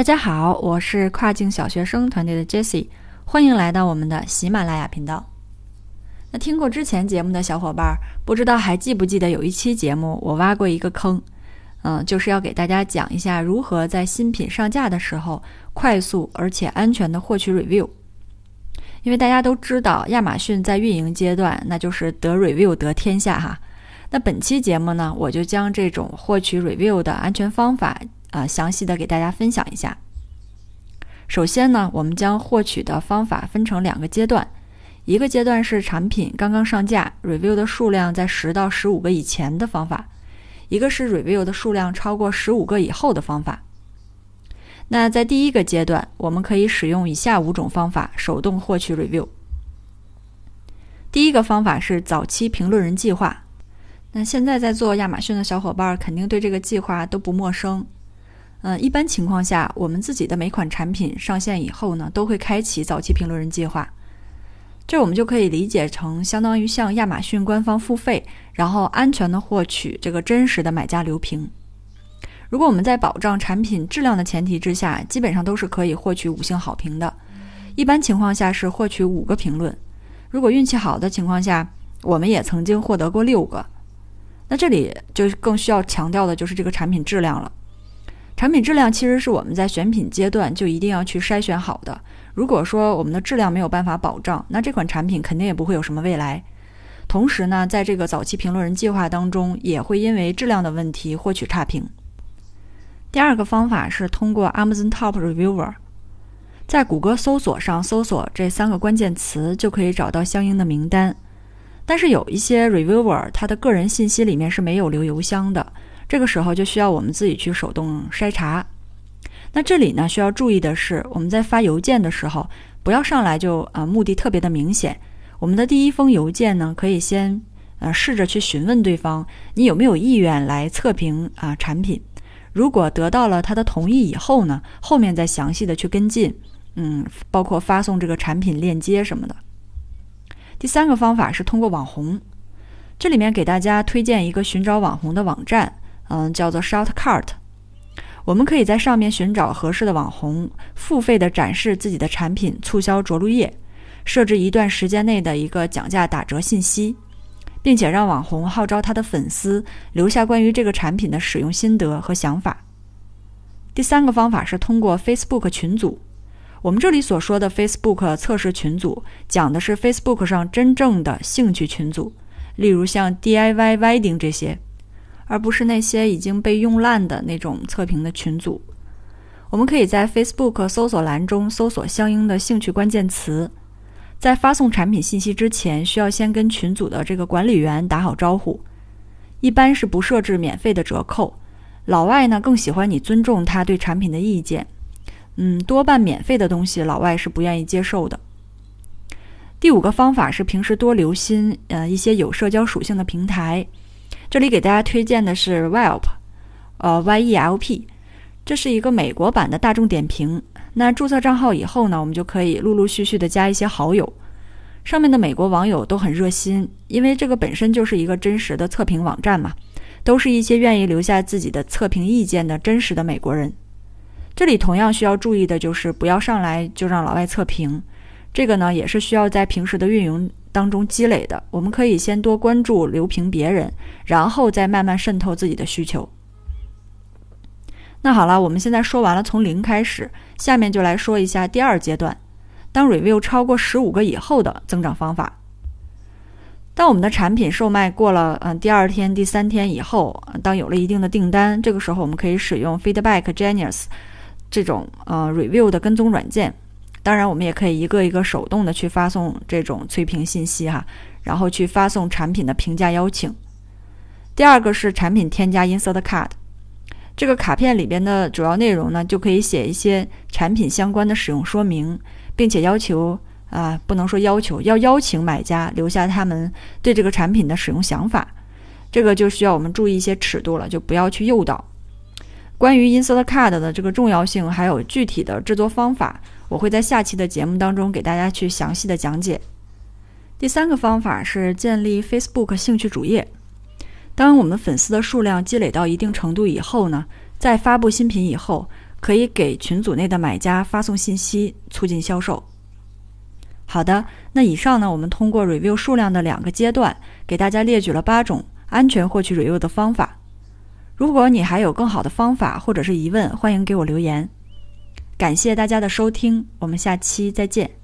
大家好，我是跨境小学生团队的 Jessie，欢迎来到我们的喜马拉雅频道。那听过之前节目的小伙伴，不知道还记不记得有一期节目我挖过一个坑，嗯，就是要给大家讲一下如何在新品上架的时候快速而且安全的获取 review。因为大家都知道，亚马逊在运营阶段那就是得 review 得天下哈。那本期节目呢，我就将这种获取 review 的安全方法啊，详细的给大家分享一下。首先呢，我们将获取的方法分成两个阶段，一个阶段是产品刚刚上架，review 的数量在十到十五个以前的方法；一个是 review 的数量超过十五个以后的方法。那在第一个阶段，我们可以使用以下五种方法手动获取 review。第一个方法是早期评论人计划。那现在在做亚马逊的小伙伴肯定对这个计划都不陌生。嗯，一般情况下，我们自己的每款产品上线以后呢，都会开启早期评论人计划。这我们就可以理解成相当于向亚马逊官方付费，然后安全的获取这个真实的买家留评。如果我们在保障产品质量的前提之下，基本上都是可以获取五星好评的。一般情况下是获取五个评论，如果运气好的情况下，我们也曾经获得过六个。那这里就更需要强调的就是这个产品质量了。产品质量其实是我们在选品阶段就一定要去筛选好的。如果说我们的质量没有办法保障，那这款产品肯定也不会有什么未来。同时呢，在这个早期评论人计划当中，也会因为质量的问题获取差评。第二个方法是通过 Amazon Top Reviewer，在谷歌搜索上搜索这三个关键词，就可以找到相应的名单。但是有一些 Reviewer，他的个人信息里面是没有留邮箱的，这个时候就需要我们自己去手动筛查。那这里呢，需要注意的是，我们在发邮件的时候，不要上来就呃目的特别的明显。我们的第一封邮件呢，可以先呃试着去询问对方，你有没有意愿来测评啊产品。如果得到了他的同意以后呢，后面再详细的去跟进，嗯，包括发送这个产品链接什么的。第三个方法是通过网红，这里面给大家推荐一个寻找网红的网站，嗯，叫做 Shortcut。我们可以在上面寻找合适的网红，付费的展示自己的产品促销着陆页，设置一段时间内的一个讲价打折信息。并且让网红号召他的粉丝留下关于这个产品的使用心得和想法。第三个方法是通过 Facebook 群组。我们这里所说的 Facebook 测试群组，讲的是 Facebook 上真正的兴趣群组，例如像 DIY Wedding 这些，而不是那些已经被用烂的那种测评的群组。我们可以在 Facebook 搜索栏中搜索相应的兴趣关键词。在发送产品信息之前，需要先跟群组的这个管理员打好招呼。一般是不设置免费的折扣。老外呢更喜欢你尊重他对产品的意见。嗯，多半免费的东西老外是不愿意接受的。第五个方法是平时多留心呃一些有社交属性的平台。这里给大家推荐的是 Yelp，呃 Y E L P，这是一个美国版的大众点评。那注册账号以后呢，我们就可以陆陆续续的加一些好友。上面的美国网友都很热心，因为这个本身就是一个真实的测评网站嘛，都是一些愿意留下自己的测评意见的真实的美国人。这里同样需要注意的就是不要上来就让老外测评，这个呢也是需要在平时的运营当中积累的。我们可以先多关注留评别人，然后再慢慢渗透自己的需求。那好了，我们现在说完了从零开始，下面就来说一下第二阶段，当 review 超过十五个以后的增长方法。当我们的产品售卖过了，嗯，第二天、第三天以后，当有了一定的订单，这个时候我们可以使用 Feedback Genius 这种呃 review 的跟踪软件。当然，我们也可以一个一个手动的去发送这种催评信息哈，然后去发送产品的评价邀请。第二个是产品添加 Insert Card。这个卡片里边的主要内容呢，就可以写一些产品相关的使用说明，并且要求啊，不能说要求，要邀请买家留下他们对这个产品的使用想法。这个就需要我们注意一些尺度了，就不要去诱导。关于 Insert Card 的这个重要性，还有具体的制作方法，我会在下期的节目当中给大家去详细的讲解。第三个方法是建立 Facebook 兴趣主页。当我们粉丝的数量积累到一定程度以后呢，在发布新品以后，可以给群组内的买家发送信息，促进销售。好的，那以上呢，我们通过 review 数量的两个阶段，给大家列举了八种安全获取 review 的方法。如果你还有更好的方法或者是疑问，欢迎给我留言。感谢大家的收听，我们下期再见。